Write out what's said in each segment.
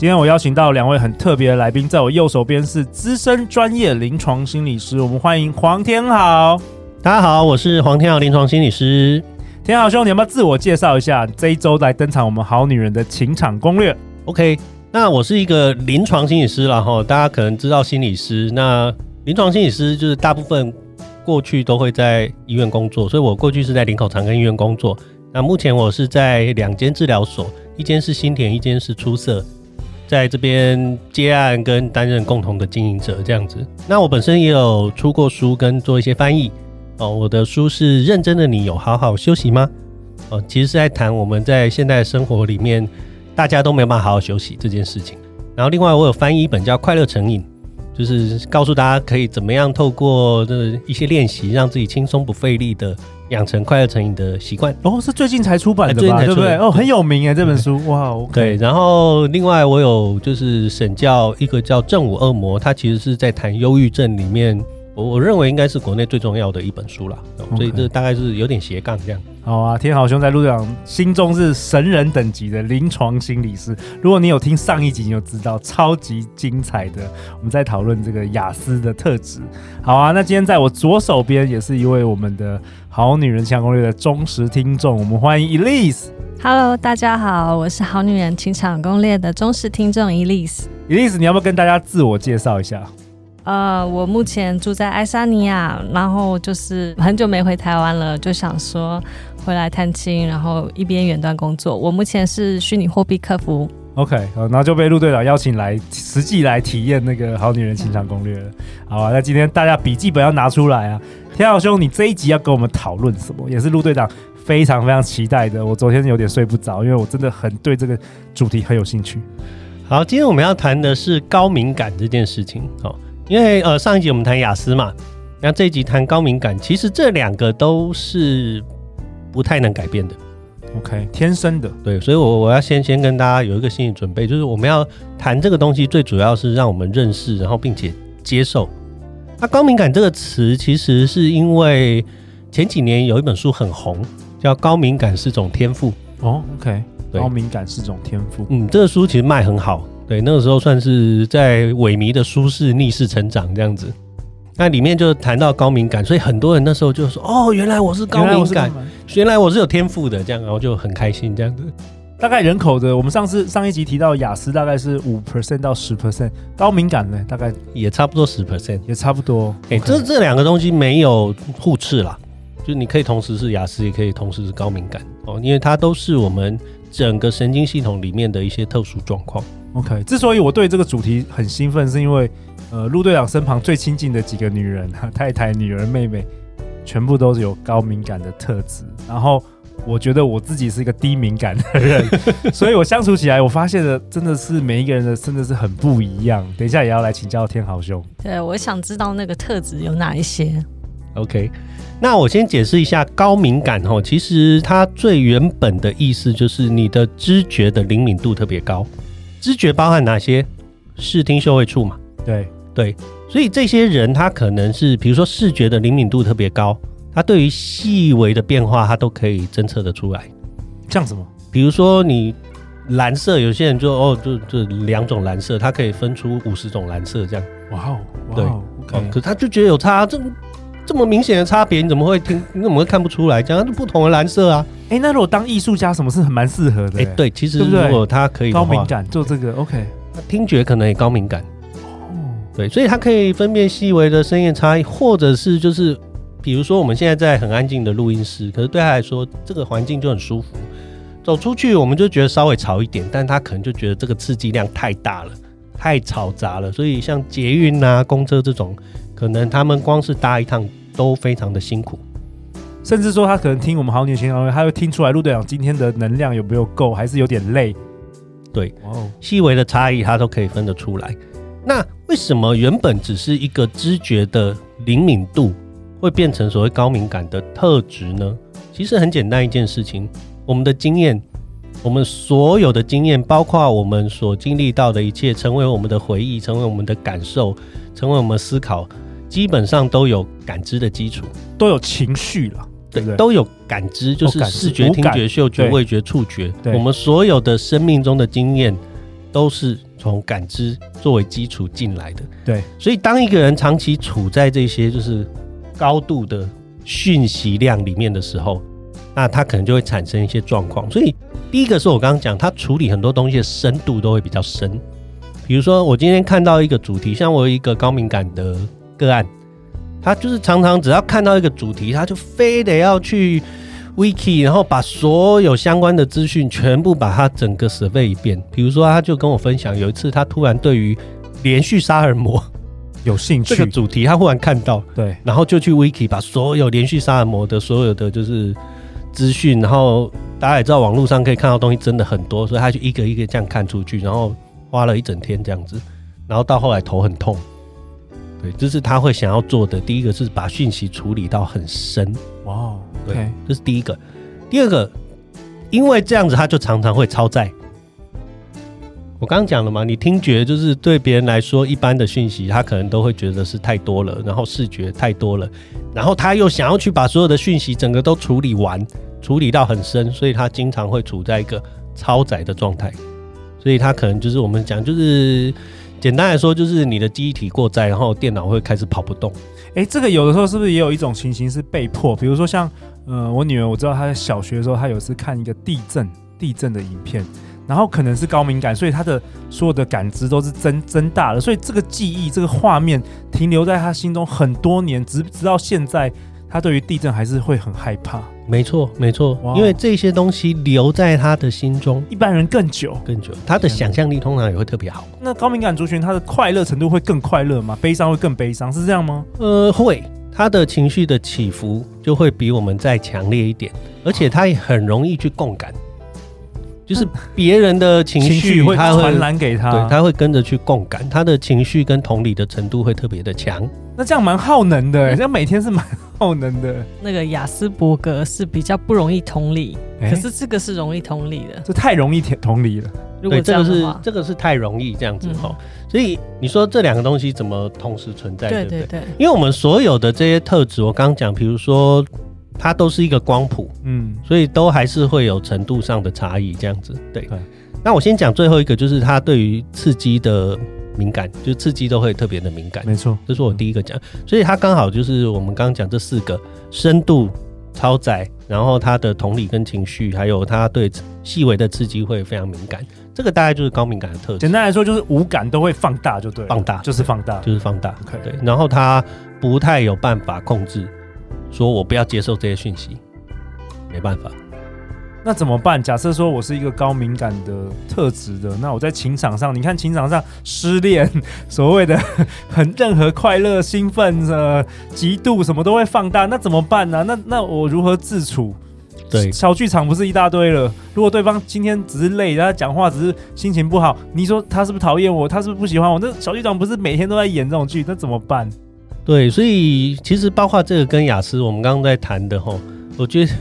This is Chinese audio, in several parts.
今天我邀请到两位很特别的来宾，在我右手边是资深专业临床心理师，我们欢迎黄天豪。大家好，我是黄天豪，临床心理师。天豪兄，你要不要自我介绍一下？这一周来登场我们好女人的情场攻略。OK，那我是一个临床心理师啦齁，大家可能知道心理师，那临床心理师就是大部分过去都会在医院工作，所以我过去是在林口长庚医院工作。那目前我是在两间治疗所，一间是新田，一间是出色。在这边接案跟担任共同的经营者这样子，那我本身也有出过书跟做一些翻译哦。我的书是《认真的你有好好休息吗》哦，其实是在谈我们在现代生活里面大家都没有办法好好休息这件事情。然后另外我有翻译一本叫《快乐成瘾》，就是告诉大家可以怎么样透过这一些练习，让自己轻松不费力的。养成快乐成瘾的习惯哦，是最近才出版的吧？对不对？哦，很有名哎，这本书哇，okay。对，然后另外我有就是审教一个叫《正午恶魔》，他其实是在谈忧郁症里面。我我认为应该是国内最重要的一本书了，okay. 所以这大概是有点斜杠这样。好啊，天豪兄在陆队长心中是神人等级的临床心理师。如果你有听上一集，你就知道超级精彩的。我们在讨论这个雅思的特质。好啊，那今天在我左手边也是一位我们的好女人情场攻略的忠实听众，我们欢迎 Elise。Hello，大家好，我是好女人情场攻略的忠实听众 Elise。Elise，你要不要跟大家自我介绍一下？呃，我目前住在爱沙尼亚，然后就是很久没回台湾了，就想说回来探亲，然后一边远端工作。我目前是虚拟货币客服。OK，然后就被陆队长邀请来实际来体验那个好女人情场攻略了。好啊，那今天大家笔记本要拿出来啊！天豪兄，你这一集要跟我们讨论什么？也是陆队长非常非常期待的。我昨天有点睡不着，因为我真的很对这个主题很有兴趣。好，今天我们要谈的是高敏感这件事情。好。因为呃上一集我们谈雅思嘛，那这一集谈高敏感，其实这两个都是不太能改变的，OK，天生的，对，所以我我要先先跟大家有一个心理准备，就是我们要谈这个东西，最主要是让我们认识，然后并且接受。那高敏感这个词，其实是因为前几年有一本书很红，叫《高敏感是种天赋》哦，OK，高敏感是种天赋，嗯，这个书其实卖很好。对，那个时候算是在萎靡的舒适逆势成长这样子，那里面就谈到高敏感，所以很多人那时候就说：“哦，原来我是高敏感，原来我是有天赋的。”这样，然后就很开心这样子。大概人口的，我们上次上一集提到雅思大概是五 percent 到十 percent，高敏感呢大概也差不多十 percent，也差不多。哎、欸，这这两个东西没有互斥啦，就你可以同时是雅思，也可以同时是高敏感哦，因为它都是我们整个神经系统里面的一些特殊状况。OK，之所以我对这个主题很兴奋，是因为呃，陆队长身旁最亲近的几个女人，太太、女儿、妹妹，全部都是有高敏感的特质。然后我觉得我自己是一个低敏感的人，所以我相处起来，我发现的真的是每一个人的真的是很不一样。等一下也要来请教天豪兄。对，我想知道那个特质有哪一些。OK，那我先解释一下高敏感哦，其实它最原本的意思就是你的知觉的灵敏度特别高。知觉包含哪些？视听嗅味触嘛。对对，所以这些人他可能是，比如说视觉的灵敏度特别高，他对于细微的变化他都可以侦测得出来。像什么？比如说你蓝色，有些人就哦，就就两种蓝色，他可以分出五十种蓝色这样。哇哦，对.可他就觉得有差这。这么明显的差别，你怎么会听？你怎么会看不出来？这样不同的蓝色啊！哎、欸，那如果当艺术家，什么是很蛮适合的？哎、欸，对，其实如果他可以高敏感做这个，OK，听觉可能也高敏感。哦，对，所以他可以分辨细微的声音差异，或者是就是，比如说我们现在在很安静的录音室，可是对他来说，这个环境就很舒服。走出去，我们就觉得稍微吵一点，但他可能就觉得这个刺激量太大了，太嘈杂了。所以像捷运啊、公车这种，可能他们光是搭一趟。都非常的辛苦，甚至说他可能听我们好女人情场攻略，他会听出来陆队长今天的能量有没有够，还是有点累。对，哦，细微的差异他都可以分得出来。那为什么原本只是一个知觉的灵敏度，会变成所谓高敏感的特质呢？其实很简单一件事情，我们的经验，我们所有的经验，包括我们所经历到的一切，成为我们的回忆，成为我们的感受，成为我们思考，基本上都有感知的基础，都有情绪了，对对？都有感知，就是视觉、听觉、嗅觉、味觉、触觉。我们所有的生命中的经验，都是从感知作为基础进来的。对，所以当一个人长期处在这些就是高度的讯息量里面的时候，那他可能就会产生一些状况。所以第一个是我刚刚讲，他处理很多东西的深度都会比较深。比如说，我今天看到一个主题，像我有一个高敏感的个案，他就是常常只要看到一个主题，他就非得要去 Wiki，然后把所有相关的资讯全部把它整个 survey 一遍。比如说，他就跟我分享，有一次他突然对于连续杀人魔 有兴趣，这个主题他忽然看到，对，然后就去 Wiki 把所有连续杀人魔的所有的就是。资讯，然后大家也知道，网络上可以看到东西真的很多，所以他就一个一个这样看出去，然后花了一整天这样子，然后到后来头很痛。对，这是他会想要做的。第一个是把讯息处理到很深。哇，对.这是第一个。第二个，因为这样子他就常常会超载。我刚刚讲了嘛，你听觉就是对别人来说，一般的讯息他可能都会觉得是太多了，然后视觉太多了，然后他又想要去把所有的讯息整个都处理完，处理到很深，所以他经常会处在一个超载的状态，所以他可能就是我们讲就是简单来说就是你的记忆体过载，然后电脑会开始跑不动。哎，这个有的时候是不是也有一种情形是被迫？比如说像呃我女儿，我知道她在小学的时候，她有次看一个地震地震的影片。然后可能是高敏感，所以她的所有的感知都是增增大了，所以这个记忆、这个画面停留在她心中很多年，直直到现在，他对于地震还是会很害怕。没错，没错，因为这些东西留在他的心中，一般人更久，更久。他的想象力通常也会特别好。那高敏感族群，他的快乐程度会更快乐吗？悲伤会更悲伤，是这样吗？呃，会，他的情绪的起伏就会比我们再强烈一点，而且他也很容易去共感。就是 别人的情绪，会传染给他，对，他会跟着去共感，他的情绪跟同理的程度会特别的强。那这样蛮耗能的，这样每天是蛮耗能的。那个雅斯伯格是比较不容易同理，可是这个是容易同理的，这太容易同理了。如果这个是这个是太容易这样子哈，所以你说这两个东西怎么同时存在？对对对，因为我们所有的这些特质，我刚刚讲，比如说。它都是一个光谱，嗯，所以都还是会有程度上的差异，这样子。对，那我先讲最后一个，就是它对于刺激的敏感，就是刺激都会特别的敏感。没错，这是我第一个讲，所以它刚好就是我们刚刚讲这四个深度超载，然后它的同理跟情绪，还有他对细微的刺激会非常敏感。这个大概就是高敏感的特质。简单来说，就是五感都会放大，就对，放大就是放大，就是放大。对，然后他不太有办法控制。说我不要接受这些讯息，没办法。那怎么办？假设说我是一个高敏感的特质的，那我在情场上，你看情场上失恋，所谓的 很任何快乐、兴奋的、嫉妒什么都会放大，那怎么办呢、啊？那那我如何自处？对，小剧场不是一大堆了。如果对方今天只是累，然后讲话只是心情不好，你说他是不是讨厌我？他是不是不喜欢我？那小剧场不是每天都在演这种剧？那怎么办？对，所以其实包括这个跟雅思，我们刚刚在谈的吼，我觉得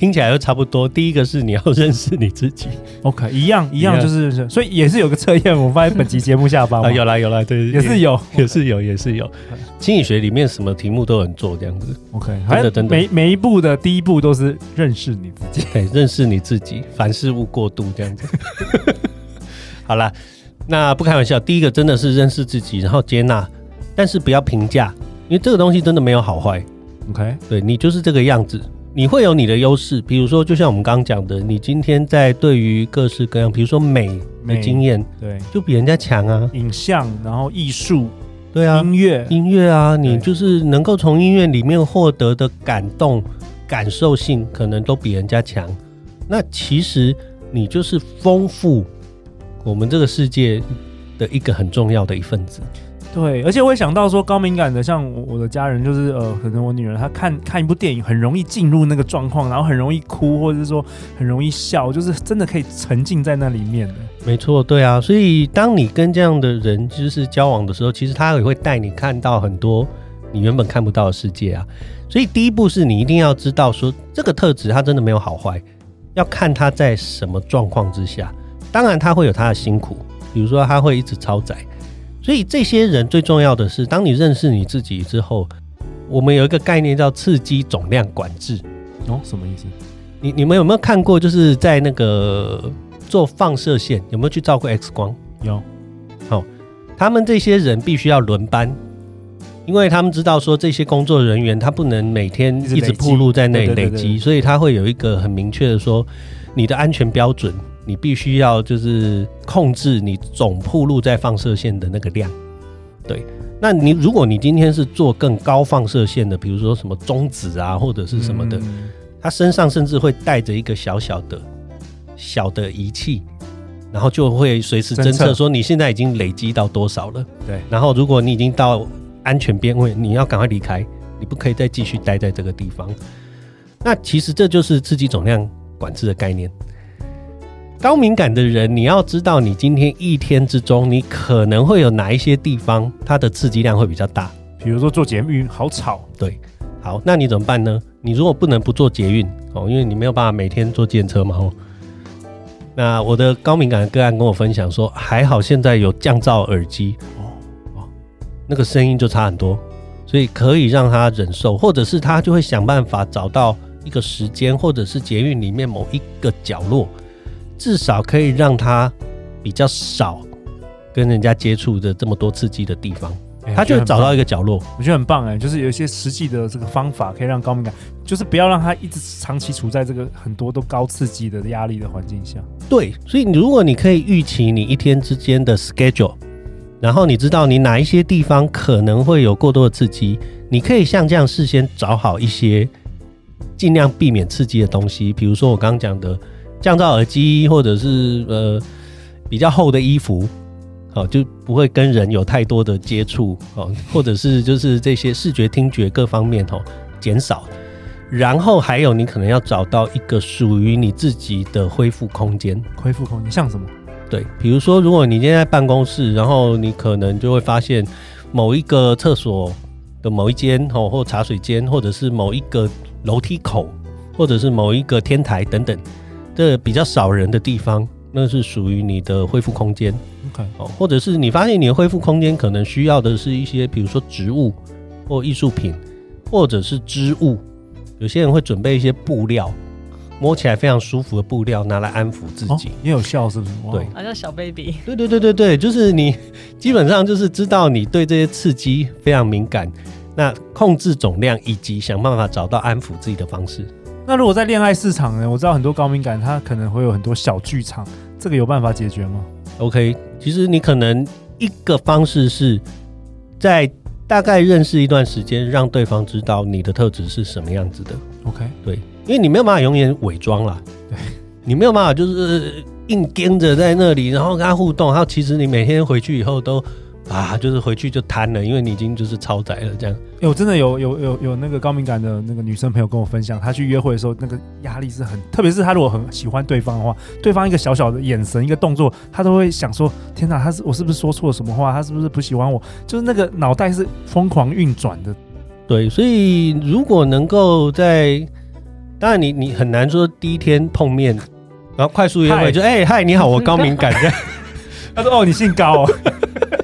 听起来都差不多。第一个是你要认识你自己，OK，一样一样。就是认识，所以也是有个测验，我发现本集节目下方、啊、有啦有啦，对，也是有，也是有，也是有。心理学里面什么题目都能做这样子，OK，真的真的，每每一步的第一步都是认识你自己，对，认识你自己，凡事勿过度这样子。好啦，那不开玩笑，第一个真的是认识自己，然后接纳，但是不要评价。因为这个东西真的没有好坏，OK，对，你就是这个样子，你会有你的优势。比如说，就像我们刚刚讲的，你今天在对于各式各样，比如说美的经验，对，就比人家强啊。影像，然后艺术，对啊，音乐，音乐啊，你就是能够从音乐里面获得的感动、感受性，可能都比人家强。那其实你就是丰富我们这个世界的一个很重要的一份子。对，而且我会想到说，高敏感的，像我的家人，就是呃，可能我女儿她看看一部电影，很容易进入那个状况，然后很容易哭，或者是说很容易笑，就是真的可以沉浸在那里面。没错，对啊，所以当你跟这样的人就是交往的时候，其实他也会带你看到很多你原本看不到的世界啊。所以第一步是你一定要知道说，这个特质它真的没有好坏，要看他在什么状况之下。当然他会有他的辛苦，比如说他会一直超载。所以这些人最重要的是，当你认识你自己之后，我们有一个概念叫刺激总量管制。哦，什么意思？你你们有没有看过？就是在那个做放射线，有没有去照过 X 光？有。好，他们这些人必须要轮班，因为他们知道说这些工作人员他不能每天一直暴露在那里累积，所以他会有一个很明确的说，你的安全标准。你必须要就是控制你总铺路在放射线的那个量，对。那你如果你今天是做更高放射线的，比如说什么中子啊或者是什么的，嗯、他身上甚至会带着一个小小的小的仪器，然后就会随时侦测说你现在已经累积到多少了。对。然后如果你已经到安全边位，你要赶快离开，你不可以再继续待在这个地方。那其实这就是刺激总量管制的概念。高敏感的人，你要知道，你今天一天之中，你可能会有哪一些地方，它的刺激量会比较大。比如说做捷运好吵，对，好，那你怎么办呢？你如果不能不做捷运哦，因为你没有办法每天坐电车嘛。哦，那我的高敏感的个案跟我分享说，还好现在有降噪耳机哦，哦，那个声音就差很多，所以可以让他忍受，或者是他就会想办法找到一个时间，或者是捷运里面某一个角落。至少可以让他比较少跟人家接触的这么多刺激的地方，欸、他就找到一个角落，我觉得很棒哎、欸，就是有一些实际的这个方法可以让高敏感，就是不要让他一直长期处在这个很多都高刺激的压力的环境下。对，所以如果你可以预期你一天之间的 schedule，然后你知道你哪一些地方可能会有过多的刺激，你可以像这样事先找好一些尽量避免刺激的东西，比如说我刚刚讲的。降噪耳机，或者是呃比较厚的衣服，好，就不会跟人有太多的接触，哦，或者是就是这些视觉、听觉各方面哦减少。然后还有，你可能要找到一个属于你自己的恢复空间。恢复空间像什么？对，比如说，如果你今天在办公室，然后你可能就会发现某一个厕所的某一间哦，或茶水间，或者是某一个楼梯口，或者是某一个天台等等。这比较少人的地方，那是属于你的恢复空间。OK，哦，或者是你发现你的恢复空间可能需要的是一些，比如说植物或艺术品，或者是织物。有些人会准备一些布料，摸起来非常舒服的布料，拿来安抚自己。也、哦、有效是不是？对，好像小 baby。对对对对对，就是你基本上就是知道你对这些刺激非常敏感，那控制总量以及想办法找到安抚自己的方式。那如果在恋爱市场呢？我知道很多高敏感，他可能会有很多小剧场，这个有办法解决吗？OK，其实你可能一个方式是在大概认识一段时间，让对方知道你的特质是什么样子的。OK，对，因为你没有办法永远伪装啦，对，你没有办法就是硬跟着在那里，然后跟他互动，然后其实你每天回去以后都。啊，就是回去就瘫了，因为你已经就是超载了这样。哎、欸，我真的有有有有那个高敏感的那个女生朋友跟我分享，她去约会的时候，那个压力是很，特别是她如果很喜欢对方的话，对方一个小小的眼神、一个动作，她都会想说：天哪，她是我是不是说错了什么话？她是不是不喜欢我？就是那个脑袋是疯狂运转的。对，所以如果能够在，当然你你很难说第一天碰面，然后快速约会就哎嗨、欸、你好，我高敏感这样。他说哦，你姓高哦。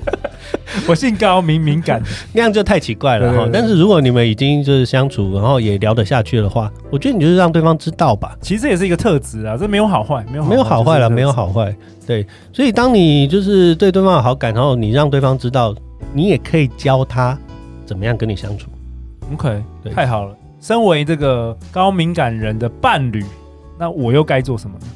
我姓高，敏敏感，那样就太奇怪了哈。但是如果你们已经就是相处，然后也聊得下去的话，我觉得你就是让对方知道吧。其实这也是一个特质啊，这没有好坏，没有没有好坏了，没有好坏。对，所以当你就是对对方有好感，然后你让对方知道，你也可以教他怎么样跟你相处。OK，对，太好了。身为这个高敏感人的伴侣，那我又该做什么呢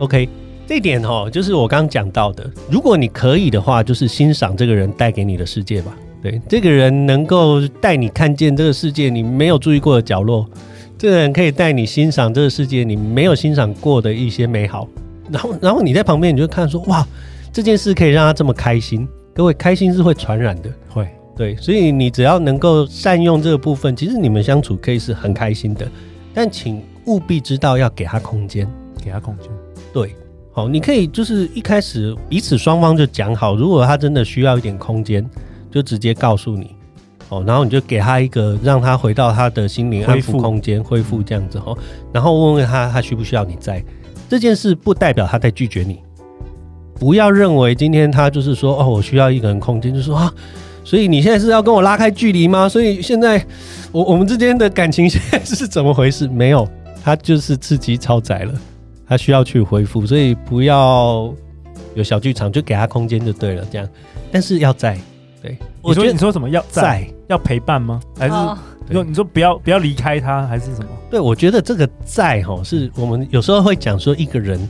？OK。这一点哦，就是我刚刚讲到的。如果你可以的话，就是欣赏这个人带给你的世界吧。对，这个人能够带你看见这个世界你没有注意过的角落，这个人可以带你欣赏这个世界你没有欣赏过的一些美好。然后，然后你在旁边，你就看说，哇，这件事可以让他这么开心，各位开心是会传染的，会对，所以你只要能够善用这个部分，其实你们相处可以是很开心的。但请务必知道要给他空间，给他空间。对，好，你可以就是一开始彼此双方就讲好，如果他真的需要一点空间，就直接告诉你，哦，然后你就给他一个让他回到他的心灵安抚空间，恢复这样子哦，然后问问他他需不需要你在。这件事不代表他在拒绝你，不要认为今天他就是说哦，我需要一个人空间，就说啊，所以你现在是要跟我拉开距离吗？所以现在我我们之间的感情现在是怎么回事？没有，他就是刺激超载了，他需要去恢复，所以不要有小剧场，就给他空间就对了，这样。但是要在，对，我觉得你说什么要在，要陪伴吗？还是？你说，你说不要不要离开他，还是什么？对，我觉得这个在哈，是我们有时候会讲说，一个人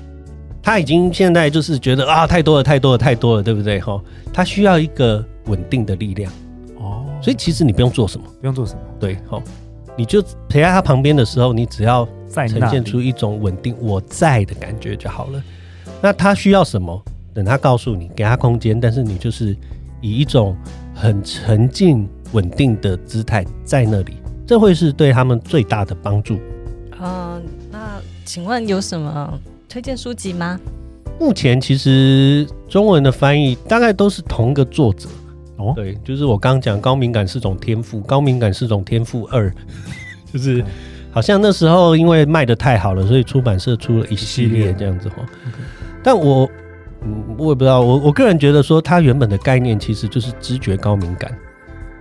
他已经现在就是觉得啊，太多了，太多了，太多了，对不对？哈，他需要一个稳定的力量哦。所以其实你不用做什么，不用做什么，对，好，你就陪在他旁边的时候，你只要呈现出一种稳定我在的感觉就好了。那他需要什么？等他告诉你，给他空间，但是你就是以一种很沉静。稳定的姿态在那里，这会是对他们最大的帮助。嗯、呃，那请问有什么推荐书籍吗？目前其实中文的翻译大概都是同一个作者哦。对，就是我刚刚讲高敏感是种天赋，高敏感是种天赋二，就是好像那时候因为卖的太好了，所以出版社出了一系列这样子哈。但我嗯，我也不知道，我我个人觉得说，它原本的概念其实就是知觉高敏感。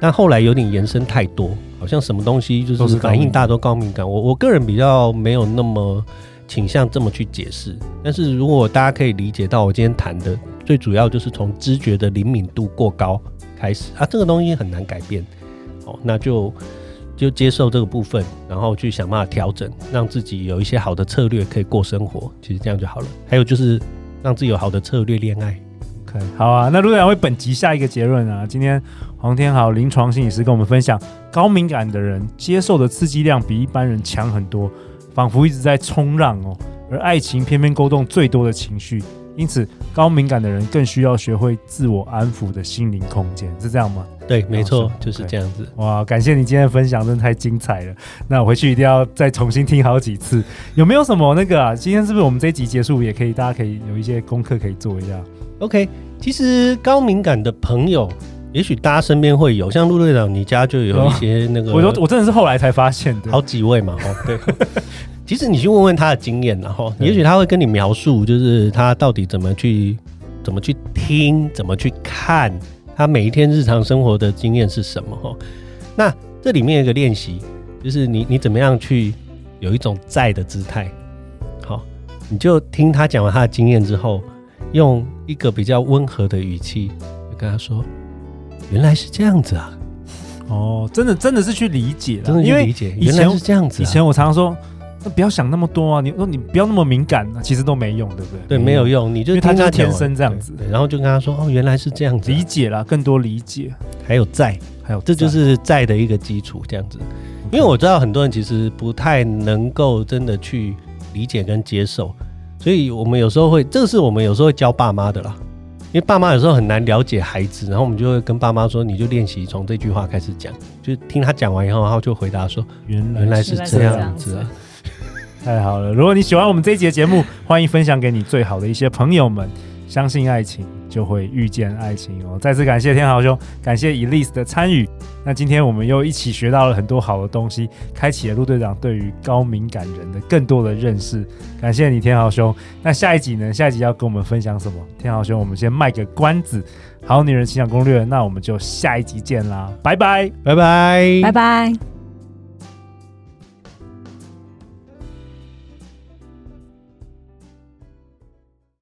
但后来有点延伸太多，好像什么东西就是反应大都高敏感。我我个人比较没有那么倾向这么去解释。但是如果大家可以理解到我今天谈的，最主要就是从知觉的灵敏度过高开始啊，这个东西很难改变。哦，那就就接受这个部分，然后去想办法调整，让自己有一些好的策略可以过生活。其实这样就好了。还有就是让自己有好的策略恋爱。OK，好啊。那陆队长为本集下一个结论啊，今天。黄天豪临床心理师跟我们分享，高敏感的人接受的刺激量比一般人强很多，仿佛一直在冲浪哦。而爱情偏偏勾动最多的情绪，因此高敏感的人更需要学会自我安抚的心灵空间，是这样吗？对，没错，就是这样子。哇，感谢你今天的分享，真的太精彩了。那我回去一定要再重新听好几次。有没有什么那个啊？今天是不是我们这一集结束也可以？大家可以有一些功课可以做一下。OK，其实高敏感的朋友。也许大家身边会有，像陆队长，你家就有一些那个。我说我真的是后来才发现的，好几位嘛，哦，对。其实你去问问他的经验，然后也许他会跟你描述，就是他到底怎么去怎么去听，怎么去看，他每一天日常生活的经验是什么哈。那这里面有一个练习，就是你你怎么样去有一种在的姿态，好，你就听他讲完他的经验之后，用一个比较温和的语气就跟他说。原来是这样子啊！哦，真的真的是去理解，真的去理解。原来是这样子。以前我常常说，那不要想那么多啊！你说你不要那么敏感，啊其实都没用，对不对？对，没有用。你就听他天生这样子，然后就跟他说：“哦，原来是这样子。”理解了，更多理解，还有在，还有这就是在的一个基础，这样子。因为我知道很多人其实不太能够真的去理解跟接受，所以我们有时候会，这个是我们有时候会教爸妈的啦。因为爸妈有时候很难了解孩子，然后我们就会跟爸妈说：“你就练习从这句话开始讲，就听他讲完以后，然后就回答说：‘原来原来是这样子啊！’太好了！如果你喜欢我们这一集的节目，欢迎分享给你最好的一些朋友们。相信爱情，就会遇见爱情哦！再次感谢天豪兄，感谢 Elise 的参与。那今天我们又一起学到了很多好的东西，开启了陆队长对于高敏感人的更多的认识。感谢你，天豪兄。那下一集呢？下一集要跟我们分享什么？天豪兄，我们先卖个关子。好女人情场攻略，那我们就下一集见啦！拜拜，拜拜，拜拜。